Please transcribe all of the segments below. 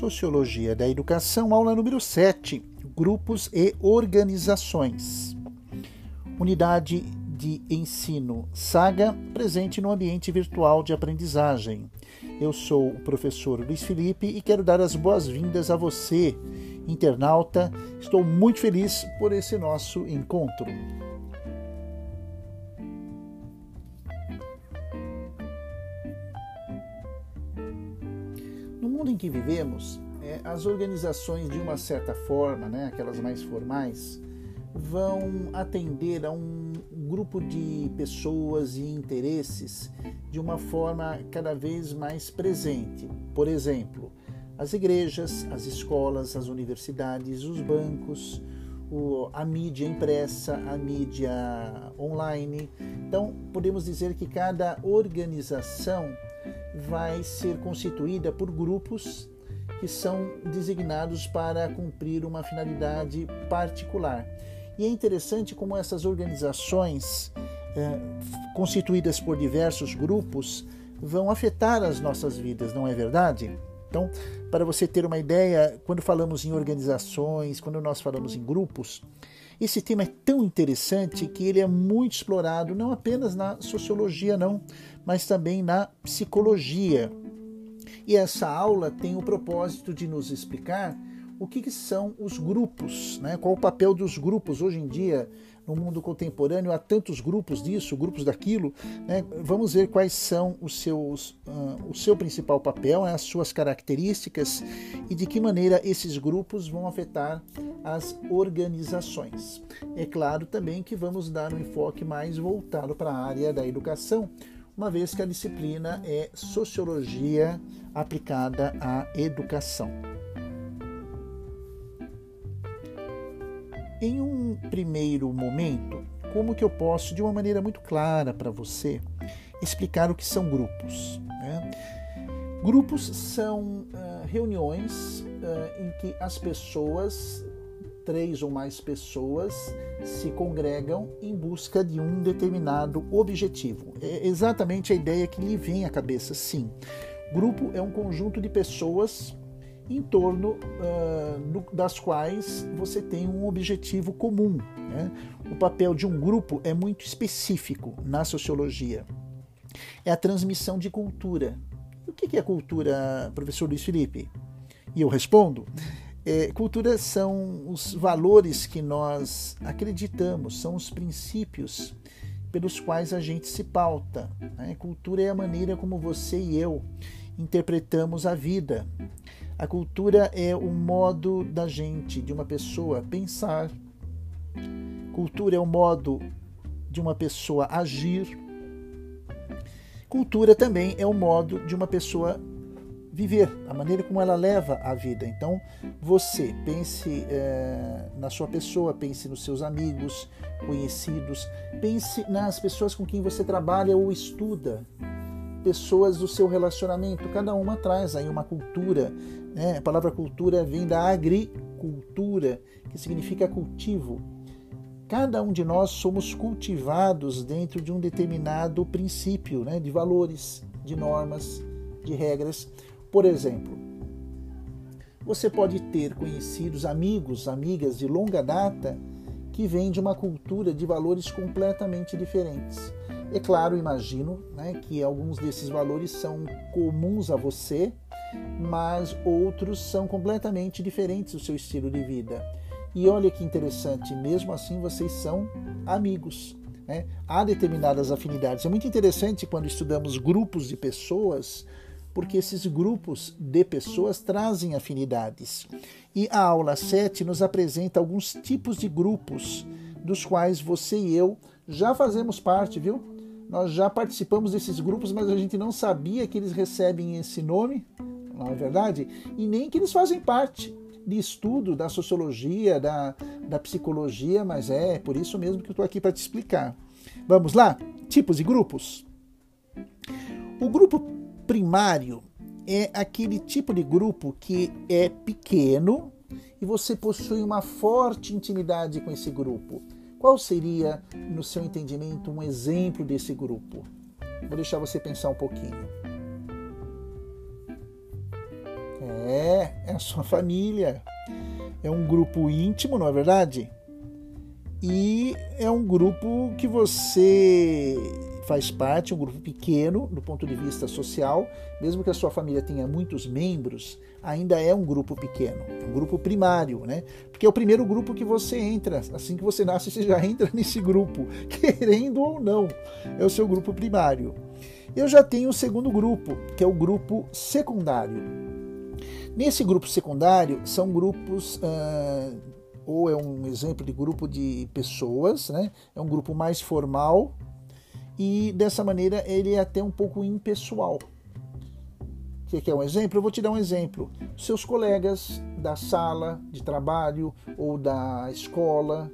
Sociologia da Educação, aula número 7, Grupos e Organizações. Unidade de ensino Saga, presente no ambiente virtual de aprendizagem. Eu sou o professor Luiz Felipe e quero dar as boas-vindas a você, internauta. Estou muito feliz por esse nosso encontro. No mundo em que vivemos, é, as organizações, de uma certa forma, né, aquelas mais formais, vão atender a um grupo de pessoas e interesses de uma forma cada vez mais presente. Por exemplo, as igrejas, as escolas, as universidades, os bancos, a mídia impressa, a mídia online. Então, podemos dizer que cada organização vai ser constituída por grupos que são designados para cumprir uma finalidade particular. E é interessante como essas organizações, é, constituídas por diversos grupos, vão afetar as nossas vidas, não é verdade? Então, para você ter uma ideia, quando falamos em organizações, quando nós falamos em grupos, esse tema é tão interessante que ele é muito explorado não apenas na sociologia, não, mas também na psicologia. E essa aula tem o propósito de nos explicar o que, que são os grupos, né? qual o papel dos grupos. Hoje em dia, no mundo contemporâneo, há tantos grupos disso, grupos daquilo. Né? Vamos ver quais são os seus, uh, o seu principal papel, as suas características e de que maneira esses grupos vão afetar as organizações. É claro também que vamos dar um enfoque mais voltado para a área da educação, uma vez que a disciplina é sociologia aplicada à educação. Em um primeiro momento, como que eu posso, de uma maneira muito clara para você, explicar o que são grupos? Né? Grupos são uh, reuniões uh, em que as pessoas três ou mais pessoas se congregam em busca de um determinado objetivo. É exatamente a ideia que lhe vem à cabeça, sim. Grupo é um conjunto de pessoas em torno uh, das quais você tem um objetivo comum. Né? O papel de um grupo é muito específico na sociologia. É a transmissão de cultura. o que é cultura, professor Luiz Felipe? E eu respondo: é, cultura são os valores que nós acreditamos, são os princípios pelos quais a gente se pauta. Né? Cultura é a maneira como você e eu interpretamos a vida. A cultura é o modo da gente, de uma pessoa, pensar. Cultura é o modo de uma pessoa agir. Cultura também é o modo de uma pessoa viver, a maneira como ela leva a vida. Então, você pense é, na sua pessoa, pense nos seus amigos, conhecidos, pense nas pessoas com quem você trabalha ou estuda, pessoas do seu relacionamento. Cada uma traz aí uma cultura. Né? A palavra cultura vem da agricultura, que significa cultivo. Cada um de nós somos cultivados dentro de um determinado princípio, né? de valores, de normas, de regras. Por exemplo, você pode ter conhecidos, amigos, amigas de longa data que vêm de uma cultura de valores completamente diferentes. É claro, imagino né, que alguns desses valores são comuns a você, mas outros são completamente diferentes do seu estilo de vida. E olha que interessante, mesmo assim vocês são amigos. Né? Há determinadas afinidades. É muito interessante quando estudamos grupos de pessoas porque esses grupos de pessoas trazem afinidades. E a aula 7 nos apresenta alguns tipos de grupos dos quais você e eu já fazemos parte, viu? Nós já participamos desses grupos, mas a gente não sabia que eles recebem esse nome, não é verdade? E nem que eles fazem parte de estudo da sociologia, da, da psicologia, mas é por isso mesmo que eu estou aqui para te explicar. Vamos lá? Tipos de grupos. O grupo primário é aquele tipo de grupo que é pequeno e você possui uma forte intimidade com esse grupo. Qual seria, no seu entendimento, um exemplo desse grupo? Vou deixar você pensar um pouquinho. É, é a sua família. É um grupo íntimo, não é verdade? E é um grupo que você faz parte, um grupo pequeno do ponto de vista social, mesmo que a sua família tenha muitos membros, ainda é um grupo pequeno, um grupo primário, né? Porque é o primeiro grupo que você entra, assim que você nasce, você já entra nesse grupo, querendo ou não, é o seu grupo primário. Eu já tenho o segundo grupo, que é o grupo secundário. Nesse grupo secundário são grupos uh, ou é um exemplo de grupo de pessoas, né? É um grupo mais formal, e dessa maneira ele é até um pouco impessoal. Você quer um exemplo? Eu vou te dar um exemplo. Seus colegas da sala de trabalho ou da escola,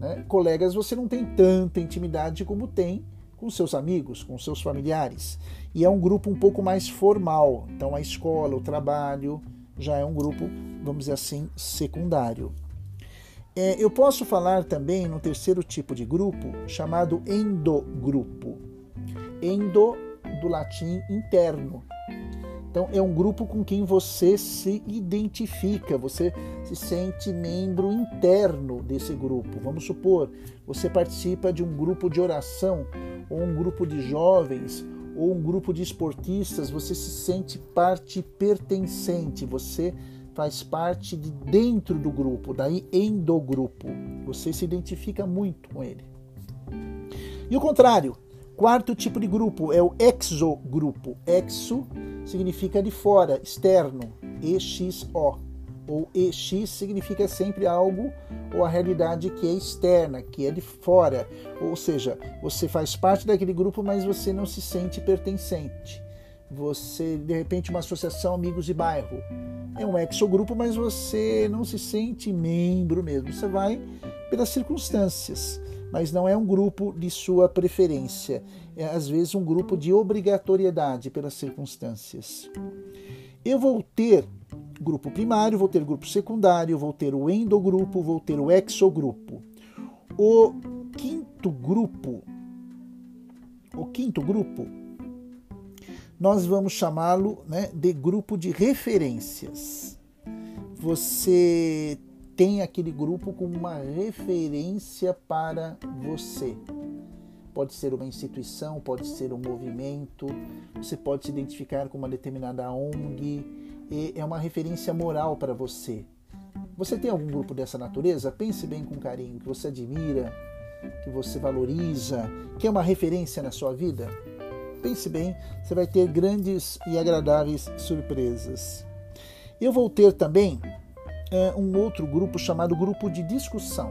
né? colegas você não tem tanta intimidade como tem com seus amigos, com seus familiares. E é um grupo um pouco mais formal. Então a escola, o trabalho já é um grupo, vamos dizer assim, secundário. É, eu posso falar também no terceiro tipo de grupo, chamado endogrupo. Endo, do latim interno. Então, é um grupo com quem você se identifica, você se sente membro interno desse grupo. Vamos supor, você participa de um grupo de oração, ou um grupo de jovens, ou um grupo de esportistas, você se sente parte pertencente, você faz parte de dentro do grupo, daí endogrupo. Você se identifica muito com ele. E o contrário, quarto tipo de grupo é o exogrupo. Exo significa de fora, externo, EXO. Ou EX significa sempre algo ou a realidade que é externa, que é de fora. Ou seja, você faz parte daquele grupo, mas você não se sente pertencente você, de repente, uma associação amigos de bairro. É um exogrupo, mas você não se sente membro mesmo. Você vai pelas circunstâncias, mas não é um grupo de sua preferência. É, às vezes, um grupo de obrigatoriedade pelas circunstâncias. Eu vou ter grupo primário, vou ter grupo secundário, vou ter o endogrupo, vou ter o exogrupo. O quinto grupo, o quinto grupo nós vamos chamá-lo né, de grupo de referências. Você tem aquele grupo como uma referência para você. Pode ser uma instituição, pode ser um movimento, você pode se identificar com uma determinada ONG, é uma referência moral para você. Você tem algum grupo dessa natureza? Pense bem com carinho, que você admira, que você valoriza, que é uma referência na sua vida? Pense bem, você vai ter grandes e agradáveis surpresas. Eu vou ter também é, um outro grupo chamado grupo de discussão.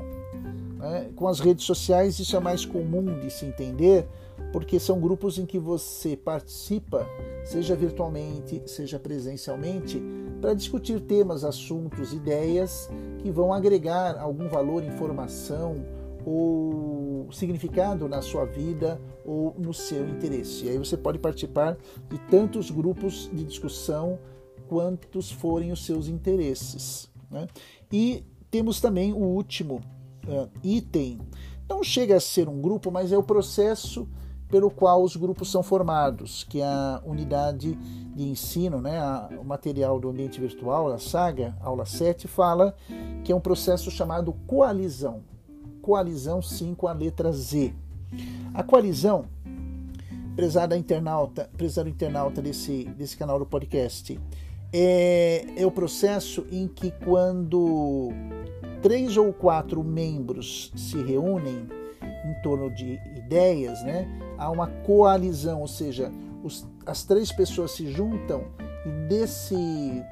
É, com as redes sociais isso é mais comum de se entender, porque são grupos em que você participa, seja virtualmente, seja presencialmente, para discutir temas, assuntos, ideias que vão agregar algum valor, informação ou significado na sua vida ou no seu interesse. E aí você pode participar de tantos grupos de discussão quantos forem os seus interesses. Né? E temos também o último uh, item. Não chega a ser um grupo, mas é o processo pelo qual os grupos são formados, que é a unidade de ensino, né, a, o material do ambiente virtual, a saga, aula 7, fala que é um processo chamado coalizão coalizão sim com a letra Z. A coalizão, prezada internauta, prezado internauta desse, desse canal do podcast, é, é o processo em que quando três ou quatro membros se reúnem em torno de ideias, né, há uma coalizão, ou seja, os, as três pessoas se juntam e desse,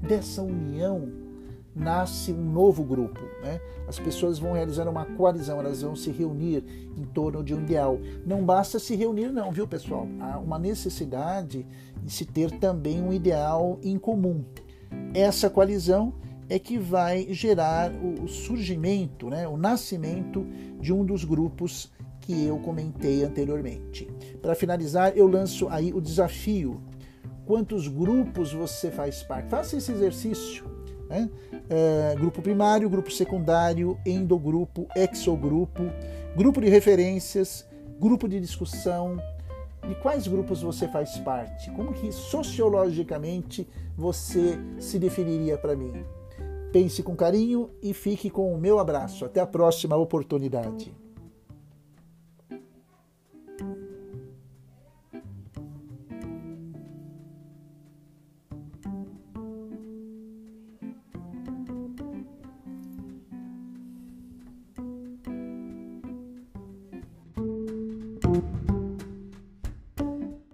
dessa união nasce um novo grupo. Né? As pessoas vão realizar uma coalizão, elas vão se reunir em torno de um ideal. Não basta se reunir, não, viu, pessoal? Há uma necessidade de se ter também um ideal em comum. Essa coalizão é que vai gerar o surgimento, né, o nascimento de um dos grupos que eu comentei anteriormente. Para finalizar, eu lanço aí o desafio. Quantos grupos você faz parte? Faça esse exercício né? É, grupo primário, grupo secundário, endogrupo, exogrupo, grupo de referências, grupo de discussão, De quais grupos você faz parte? Como que sociologicamente você se definiria para mim? Pense com carinho e fique com o meu abraço. Até a próxima oportunidade.